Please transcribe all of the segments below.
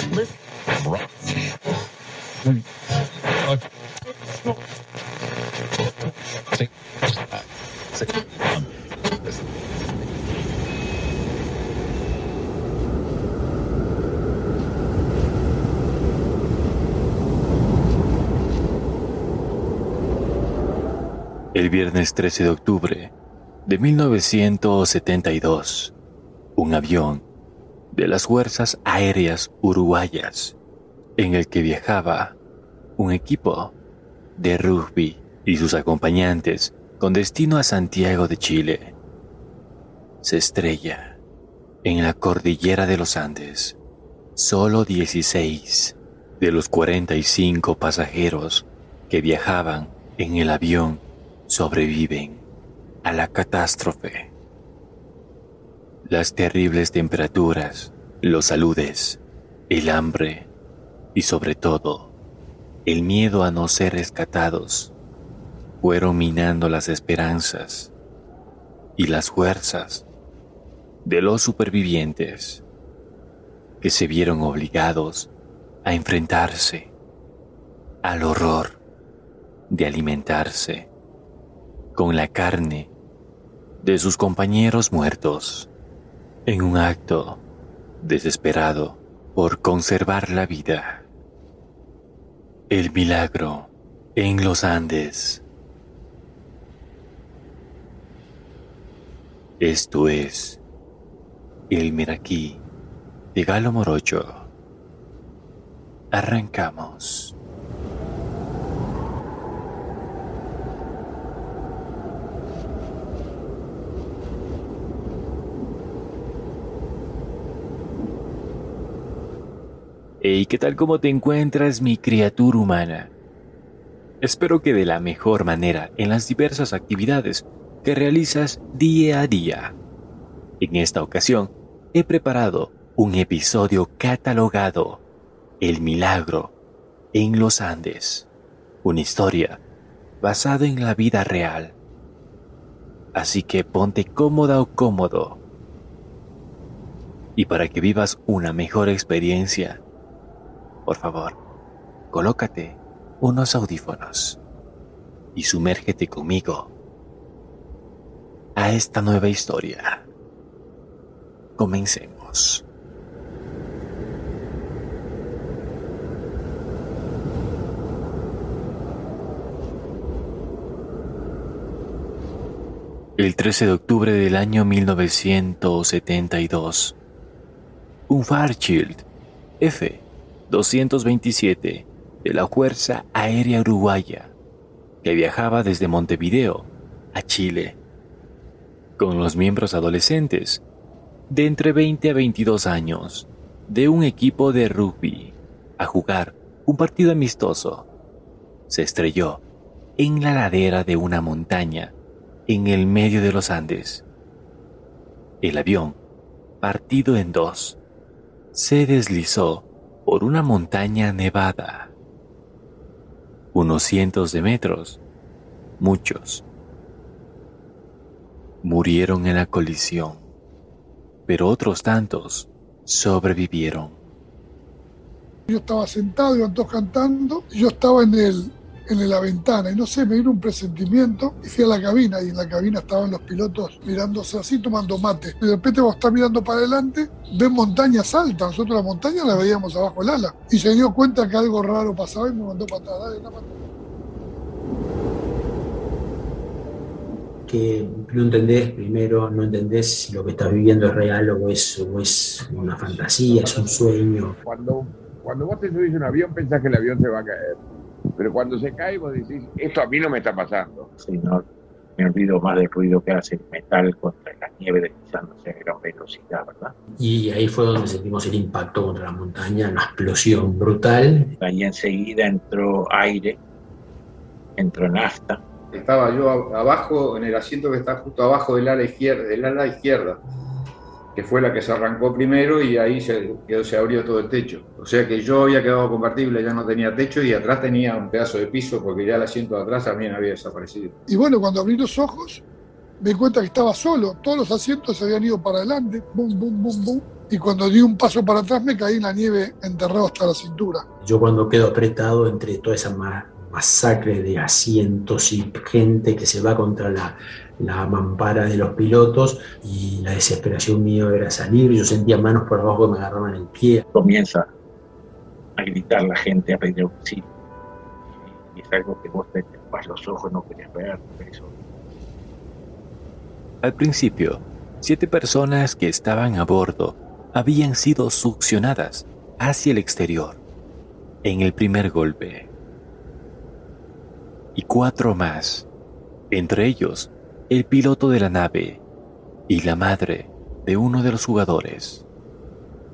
El viernes 13 de octubre de 1972, un avión de las Fuerzas Aéreas Uruguayas, en el que viajaba un equipo de rugby y sus acompañantes con destino a Santiago de Chile, se estrella en la cordillera de los Andes. Solo 16 de los 45 pasajeros que viajaban en el avión sobreviven a la catástrofe. Las terribles temperaturas, los saludes, el hambre y sobre todo el miedo a no ser rescatados fueron minando las esperanzas y las fuerzas de los supervivientes que se vieron obligados a enfrentarse al horror de alimentarse con la carne de sus compañeros muertos en un acto desesperado por conservar la vida. El milagro en los Andes. Esto es el Miraquí de Galo Morocho. Arrancamos. Hey, ¿qué tal cómo te encuentras mi criatura humana? Espero que de la mejor manera en las diversas actividades que realizas día a día. En esta ocasión he preparado un episodio catalogado El Milagro en los Andes, una historia basada en la vida real. Así que ponte cómoda o cómodo. Y para que vivas una mejor experiencia, por favor, colócate unos audífonos y sumérgete conmigo a esta nueva historia. Comencemos. El 13 de octubre del año 1972, un Fairchild F 227 de la Fuerza Aérea Uruguaya, que viajaba desde Montevideo a Chile, con los miembros adolescentes de entre 20 a 22 años de un equipo de rugby a jugar un partido amistoso. Se estrelló en la ladera de una montaña en el medio de los Andes. El avión, partido en dos, se deslizó por una montaña nevada. Unos cientos de metros, muchos, murieron en la colisión, pero otros tantos sobrevivieron. Yo estaba sentado, iban todos cantando, y yo estaba en el, en la ventana y no sé, me vino un presentimiento y fui a la cabina y en la cabina estaban los pilotos mirándose así, tomando mate. Y de repente vos estás mirando para adelante, ves montañas altas, nosotros la montaña la veíamos abajo del ala. Y se dio cuenta que algo raro pasaba y me mandó para atrás. que no entendés, primero no entendés si lo que estás viviendo es real o es, o es una fantasía, es un sueño. Cuando, cuando vos te subís a un avión pensás que el avión se va a caer pero cuando se cae vos decís, esto a mí no me está pasando. Sí, no, me olvido más del ruido que hace el metal contra la nieve deslizándose a gran velocidad, ¿verdad? Y ahí fue donde sentimos el impacto contra la montaña, una explosión brutal. Ahí enseguida entró aire, entró nafta. Estaba yo abajo, en el asiento que está justo abajo del ala izquierda, del ala izquierda. Que fue la que se arrancó primero y ahí se, se abrió todo el techo. O sea que yo había quedado convertible, ya no tenía techo y atrás tenía un pedazo de piso porque ya el asiento de atrás también había desaparecido. Y bueno, cuando abrí los ojos, me di cuenta que estaba solo, todos los asientos se habían ido para adelante, bum, bum, bum, bum. Y cuando di un paso para atrás me caí en la nieve enterrado hasta la cintura. Yo cuando quedo apretado entre toda esa masacre de asientos y gente que se va contra la, la mampara de los pilotos y la desesperación mío era salir, yo sentía manos por abajo que me agarraban el pie. Comienza a gritar la gente, a pedir auxilio. Y es algo que vos te tapas los ojos, no querías ver. Eso. Al principio, siete personas que estaban a bordo habían sido succionadas hacia el exterior en el primer golpe. Y cuatro más, entre ellos el piloto de la nave y la madre de uno de los jugadores,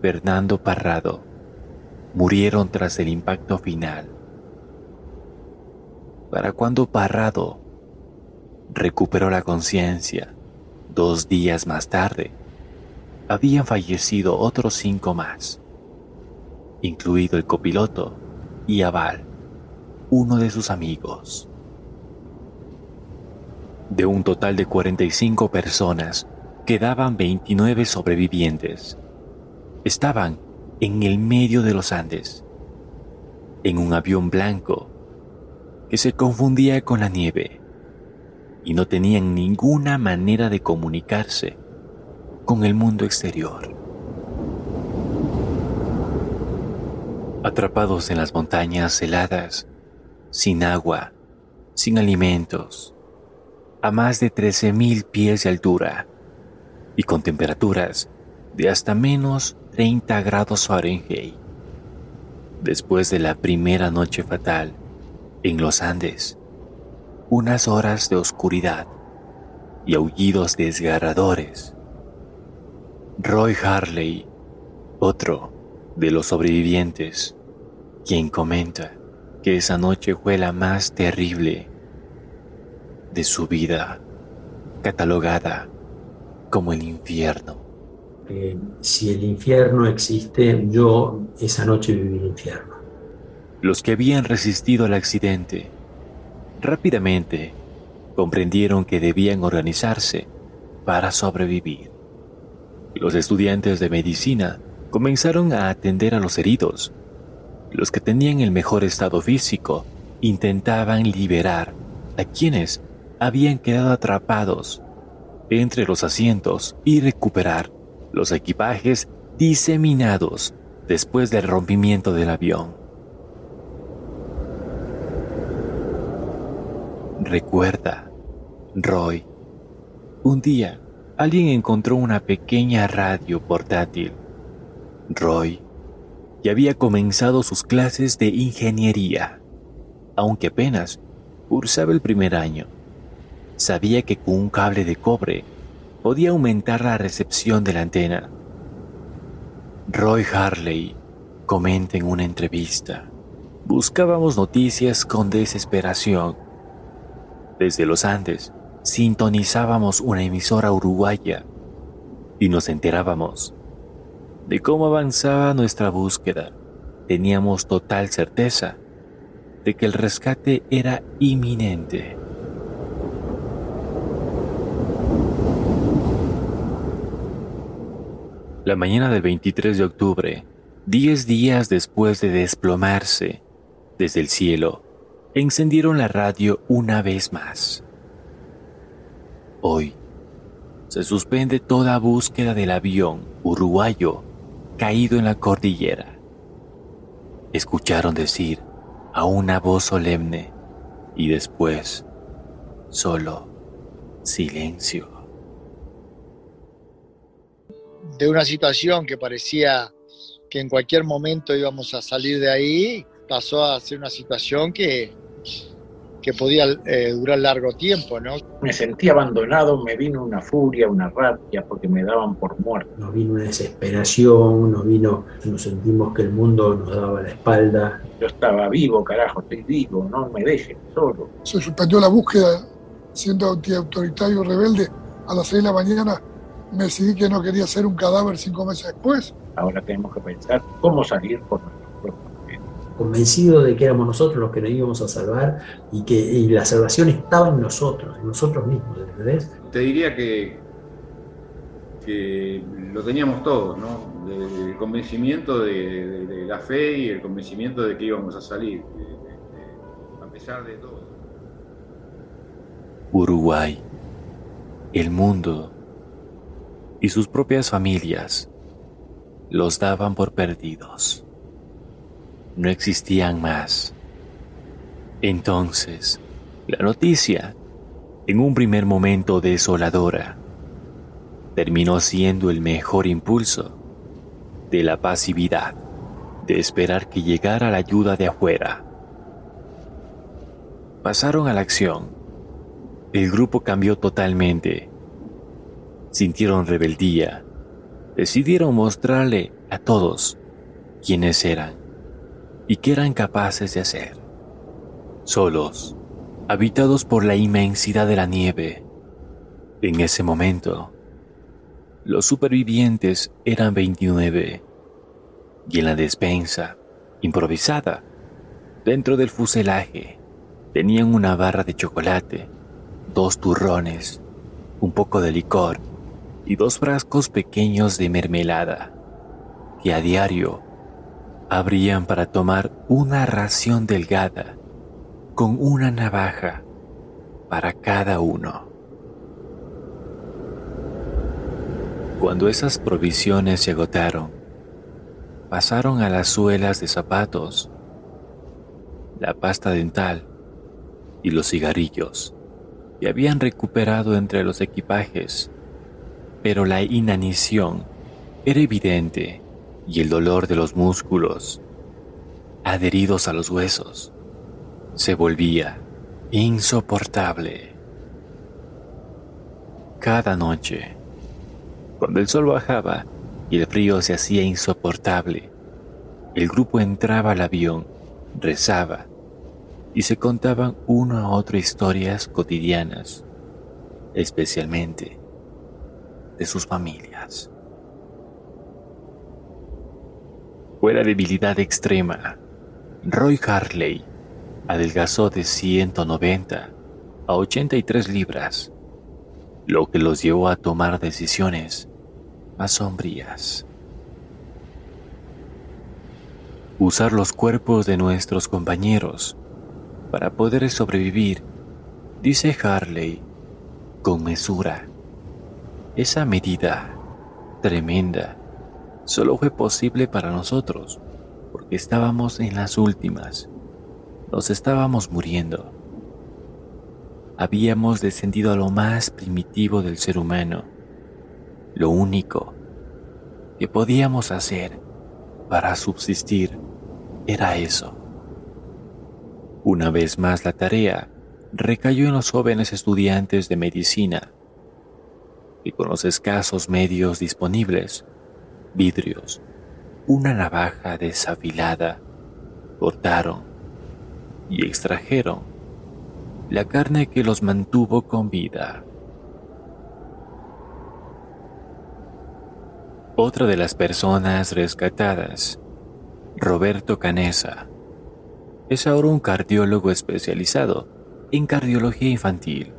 Fernando Parrado, murieron tras el impacto final. Para cuando Parrado recuperó la conciencia, dos días más tarde, habían fallecido otros cinco más, incluido el copiloto y Aval, uno de sus amigos. De un total de 45 personas, quedaban 29 sobrevivientes. Estaban en el medio de los Andes, en un avión blanco que se confundía con la nieve y no tenían ninguna manera de comunicarse con el mundo exterior. Atrapados en las montañas heladas, sin agua, sin alimentos, a más de 13.000 pies de altura y con temperaturas de hasta menos 30 grados Fahrenheit. Después de la primera noche fatal en los Andes, unas horas de oscuridad y aullidos desgarradores, Roy Harley, otro de los sobrevivientes, quien comenta que esa noche fue la más terrible de su vida, catalogada como el infierno. Eh, si el infierno existe, yo esa noche viví el infierno. Los que habían resistido al accidente rápidamente comprendieron que debían organizarse para sobrevivir. Los estudiantes de medicina comenzaron a atender a los heridos. Los que tenían el mejor estado físico intentaban liberar a quienes habían quedado atrapados entre los asientos y recuperar los equipajes diseminados después del rompimiento del avión. Recuerda, Roy, un día alguien encontró una pequeña radio portátil. Roy ya había comenzado sus clases de ingeniería, aunque apenas cursaba el primer año sabía que con un cable de cobre podía aumentar la recepción de la antena. Roy Harley comenta en una entrevista, buscábamos noticias con desesperación. Desde los Andes sintonizábamos una emisora uruguaya y nos enterábamos de cómo avanzaba nuestra búsqueda. Teníamos total certeza de que el rescate era inminente. La mañana del 23 de octubre, diez días después de desplomarse, desde el cielo, encendieron la radio una vez más. Hoy, se suspende toda búsqueda del avión uruguayo caído en la cordillera. Escucharon decir a una voz solemne y después solo silencio. De una situación que parecía que en cualquier momento íbamos a salir de ahí, pasó a ser una situación que, que podía eh, durar largo tiempo, ¿no? Me sentí abandonado, me vino una furia, una rabia, porque me daban por muerto. Nos vino una desesperación, nos vino, nos sentimos que el mundo nos daba la espalda. Yo estaba vivo, carajo, estoy vivo, no me dejen solo. Se suspendió la búsqueda, siendo antiautoritario rebelde, a las 6 de la mañana me decidí que no quería ser un cadáver cinco meses después. Ahora tenemos que pensar cómo salir por nuestros propios medios. convencido de que éramos nosotros los que nos íbamos a salvar y que y la salvación estaba en nosotros, en nosotros mismos, ¿entendés? Te diría que, que lo teníamos todos, ¿no? El convencimiento de, de- de la fe y el convencimiento de que íbamos a salir, de- de- de- a pesar de todo. Uruguay, el mundo y sus propias familias los daban por perdidos. No existían más. Entonces, la noticia, en un primer momento desoladora, terminó siendo el mejor impulso de la pasividad, de esperar que llegara la ayuda de afuera. Pasaron a la acción el grupo cambió totalmente. Sintieron rebeldía. Decidieron mostrarle a todos quiénes eran y qué eran capaces de hacer. Solos, habitados por la inmensidad de la nieve. En ese momento, los supervivientes eran 29 y en la despensa, improvisada, dentro del fuselaje, tenían una barra de chocolate dos turrones, un poco de licor y dos frascos pequeños de mermelada, que a diario abrían para tomar una ración delgada con una navaja para cada uno. Cuando esas provisiones se agotaron, pasaron a las suelas de zapatos, la pasta dental y los cigarrillos que habían recuperado entre los equipajes, pero la inanición era evidente y el dolor de los músculos, adheridos a los huesos, se volvía insoportable. Cada noche, cuando el sol bajaba y el frío se hacía insoportable, el grupo entraba al avión, rezaba y se contaban una a otra historias cotidianas, especialmente de sus familias. Fue la debilidad extrema. Roy Harley adelgazó de 190 a 83 libras, lo que los llevó a tomar decisiones más sombrías. Usar los cuerpos de nuestros compañeros para poder sobrevivir, dice Harley, con mesura. Esa medida tremenda solo fue posible para nosotros porque estábamos en las últimas. Nos estábamos muriendo. Habíamos descendido a lo más primitivo del ser humano. Lo único que podíamos hacer para subsistir era eso. Una vez más la tarea recayó en los jóvenes estudiantes de medicina, y con los escasos medios disponibles, vidrios, una navaja desafilada, cortaron y extrajeron la carne que los mantuvo con vida. Otra de las personas rescatadas, Roberto Canesa, es ahora un cardiólogo especializado en cardiología infantil.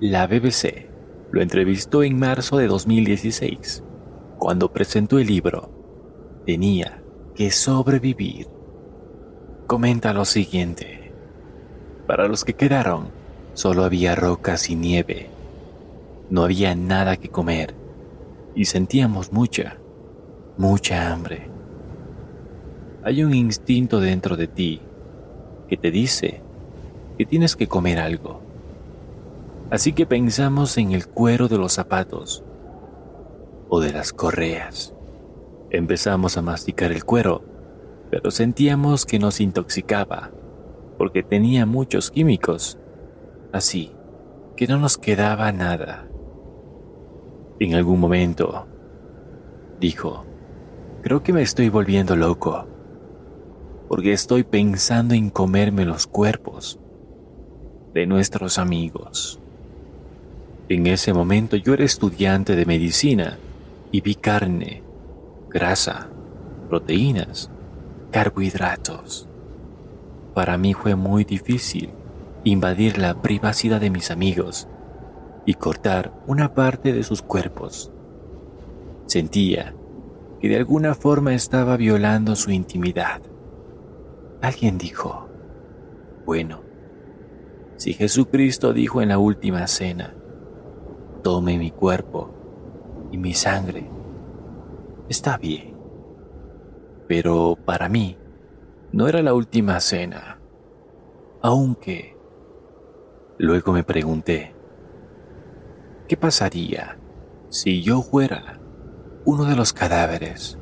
La BBC lo entrevistó en marzo de 2016, cuando presentó el libro Tenía que sobrevivir. Comenta lo siguiente. Para los que quedaron, solo había rocas y nieve. No había nada que comer y sentíamos mucha, mucha hambre. Hay un instinto dentro de ti que te dice que tienes que comer algo. Así que pensamos en el cuero de los zapatos o de las correas. Empezamos a masticar el cuero, pero sentíamos que nos intoxicaba porque tenía muchos químicos. Así que no nos quedaba nada. En algún momento, dijo, creo que me estoy volviendo loco, porque estoy pensando en comerme los cuerpos de nuestros amigos. En ese momento yo era estudiante de medicina y vi carne, grasa, proteínas, carbohidratos. Para mí fue muy difícil invadir la privacidad de mis amigos y cortar una parte de sus cuerpos. Sentía que de alguna forma estaba violando su intimidad. Alguien dijo, bueno, si Jesucristo dijo en la última cena, tome mi cuerpo y mi sangre, está bien. Pero para mí no era la última cena, aunque luego me pregunté, ¿qué pasaría si yo fuera uno de los cadáveres?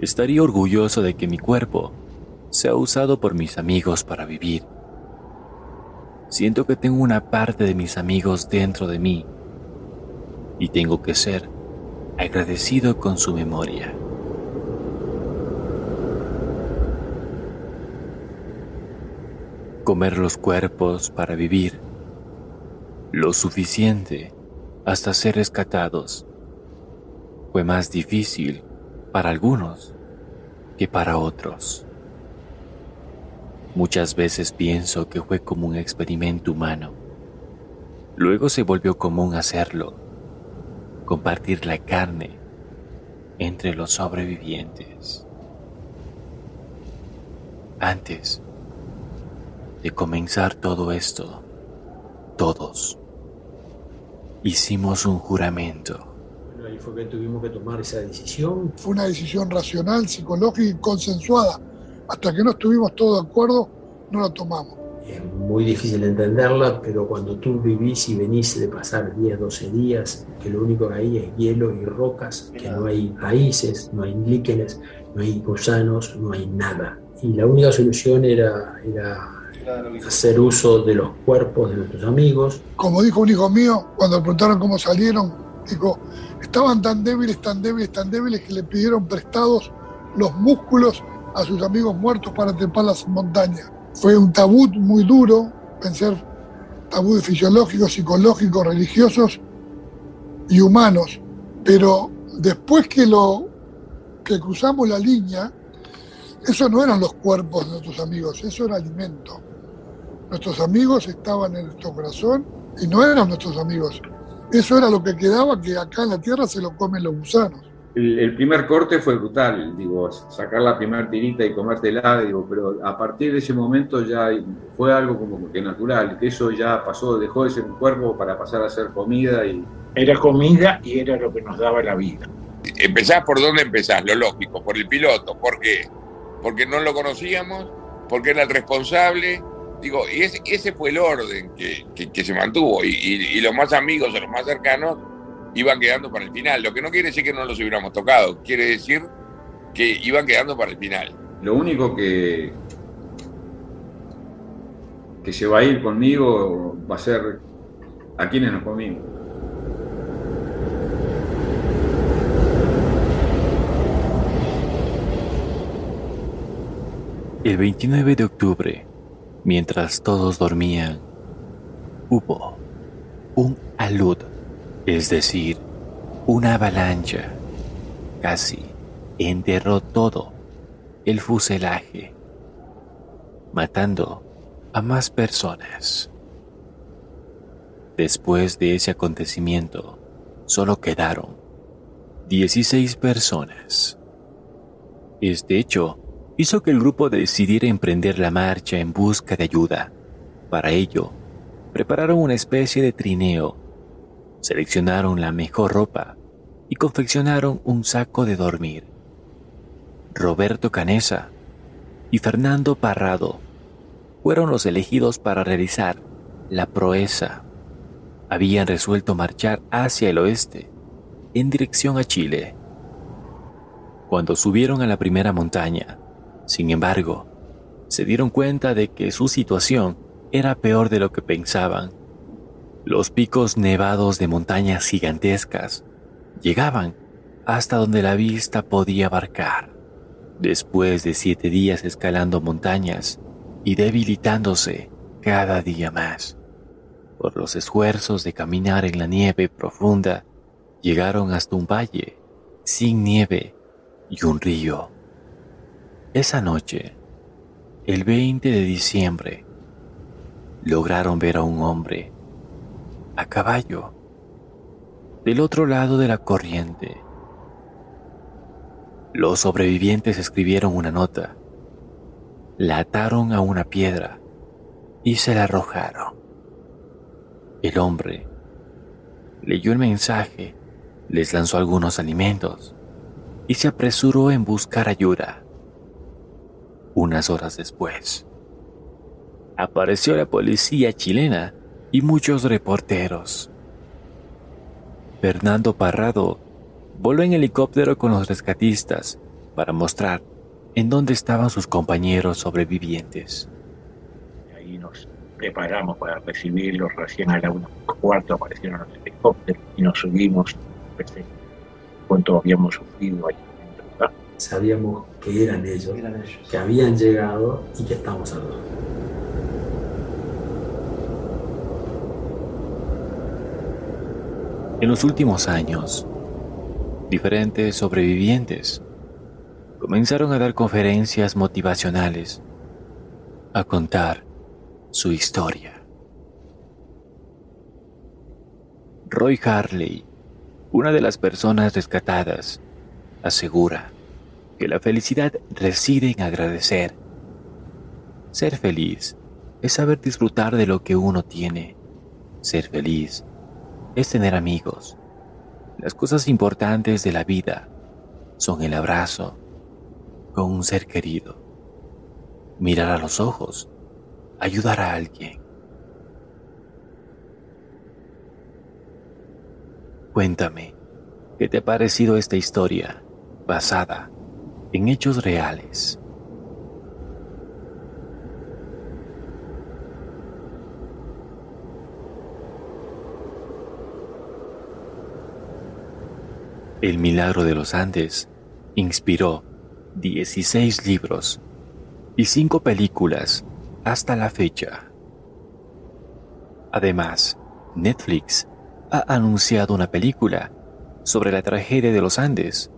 Estaría orgulloso de que mi cuerpo sea usado por mis amigos para vivir. Siento que tengo una parte de mis amigos dentro de mí y tengo que ser agradecido con su memoria. Comer los cuerpos para vivir lo suficiente hasta ser rescatados fue más difícil para algunos que para otros. Muchas veces pienso que fue como un experimento humano. Luego se volvió común hacerlo, compartir la carne entre los sobrevivientes. Antes de comenzar todo esto, todos hicimos un juramento. Ahí fue que tuvimos que tomar esa decisión. Fue una decisión racional, psicológica y consensuada hasta que no estuvimos todos de acuerdo, no la tomamos. Muy difícil entenderla, pero cuando tú vivís y venís de pasar 10, 12 días, que lo único que hay es hielo y rocas, que no hay raíces, no hay líquenes, no hay gusanos, no hay nada. Y la única solución era, era hacer uso de los cuerpos de nuestros amigos. Como dijo un hijo mío, cuando preguntaron cómo salieron, dijo, estaban tan débiles, tan débiles, tan débiles que le pidieron prestados los músculos a sus amigos muertos para trepar las montañas. Fue un tabú muy duro, pensar tabú fisiológicos, psicológicos, religiosos y humanos. Pero después que lo que cruzamos la línea, eso no eran los cuerpos de nuestros amigos, eso era alimento. Nuestros amigos estaban en nuestro corazón y no eran nuestros amigos. Eso era lo que quedaba que acá en la tierra se lo comen los gusanos el, primer corte fue brutal, digo, sacar la primera tirita y comértela, digo, pero a partir de ese momento ya fue algo como que natural, que eso ya pasó, dejó de ser un cuerpo para pasar a ser comida y... Era comida y era lo que nos daba la vida. Empezás por dónde empezás, lo lógico, por el piloto, ¿por qué? Porque no lo conocíamos, porque era el responsable, digo, y ese, ese fue el orden que, que, se mantuvo, y, y los más amigos o los más cercanos iban quedando para el final. Lo que no quiere decir que no los hubiéramos tocado, quiere decir que iban quedando para el final. Lo único que, que se va a ir conmigo va a ser a quienes nos comimos. El 29 de octubre, mientras todos dormían, hubo un alud es decir, una avalancha, casi enterró todo el fuselaje, matando a más personas. Después de ese acontecimiento, solo quedaron 16 personas. Este hecho hizo que el grupo decidiera emprender la marcha en busca de ayuda. Para ello, prepararon una especie de trineo seleccionaron la mejor ropa y confeccionaron un saco de dormir. Roberto Canesa y Fernando Parrado fueron los elegidos para realizar la proeza. Habían resuelto marchar hacia el oeste, en dirección a Chile. Cuando subieron a la primera montaña, sin embargo, se dieron cuenta de que su situación era peor de lo que pensaban los picos nevados de montañas gigantescas llegaban hasta donde la vista podía abarcar. Después de siete días escalando montañas y debilitándose cada día más, Por los esfuerzos de caminar en la nieve profunda, llegaron hasta un valle sin nieve y un río. Esa noche, el 20 de diciembre, lograron ver a un hombre a caballo del otro lado de la corriente. Los sobrevivientes escribieron una nota, la ataron a una piedra y se la arrojaron. El hombre leyó el mensaje, les lanzó algunos alimentos y se apresuró en buscar ayuda. Unas horas después, apareció la policía chilena y muchos reporteros. Fernando Parrado voló en helicóptero con los rescatistas para mostrar en dónde estaban sus compañeros sobrevivientes. Ahí nos preparamos para recibirlos, recién a la una cuarto aparecieron los helicópteros y nos subimos, cuánto habíamos sufrido ahí Sabíamos que eran ellos, que habían llegado y que estamos salvos. En los últimos años, diferentes sobrevivientes comenzaron a dar conferencias motivacionales, a contar su historia. Roy Harley, una de las personas rescatadas, asegura que la felicidad reside en agradecer. Ser feliz es saber disfrutar de lo que uno tiene. Ser feliz es tener amigos. Las cosas importantes de la vida son el abrazo con un ser querido, mirar a los ojos, ayudar a alguien. Cuéntame, ¿qué te ha parecido esta historia basada en hechos reales? El milagro de los Andes inspiró 16 libros y 5 películas hasta la fecha. Además, Netflix ha anunciado una película sobre la tragedia de los Andes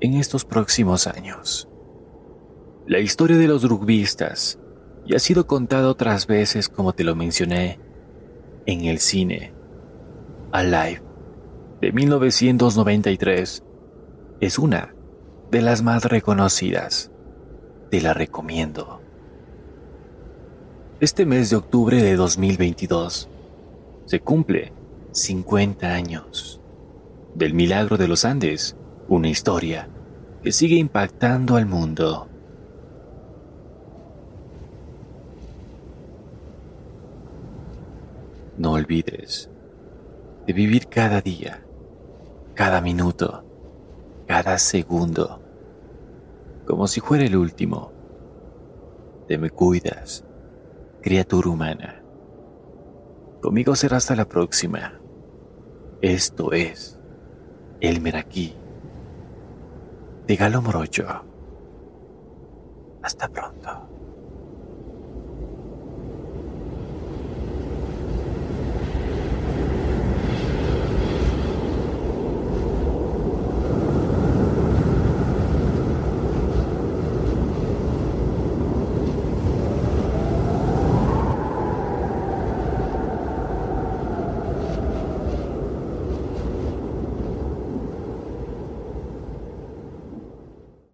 en estos próximos años. La historia de los rugbistas ya ha sido contada otras veces como te lo mencioné en el cine. Alive de 1993 es una de las más reconocidas. Te la recomiendo. Este mes de octubre de 2022 se cumple 50 años del milagro de los Andes, una historia que sigue impactando al mundo. No olvides de vivir cada día cada minuto, cada segundo, como si fuera el último. Te me cuidas, criatura humana. Conmigo será hasta la próxima. Esto es El Meraquí de Galo Morocho. Hasta pronto.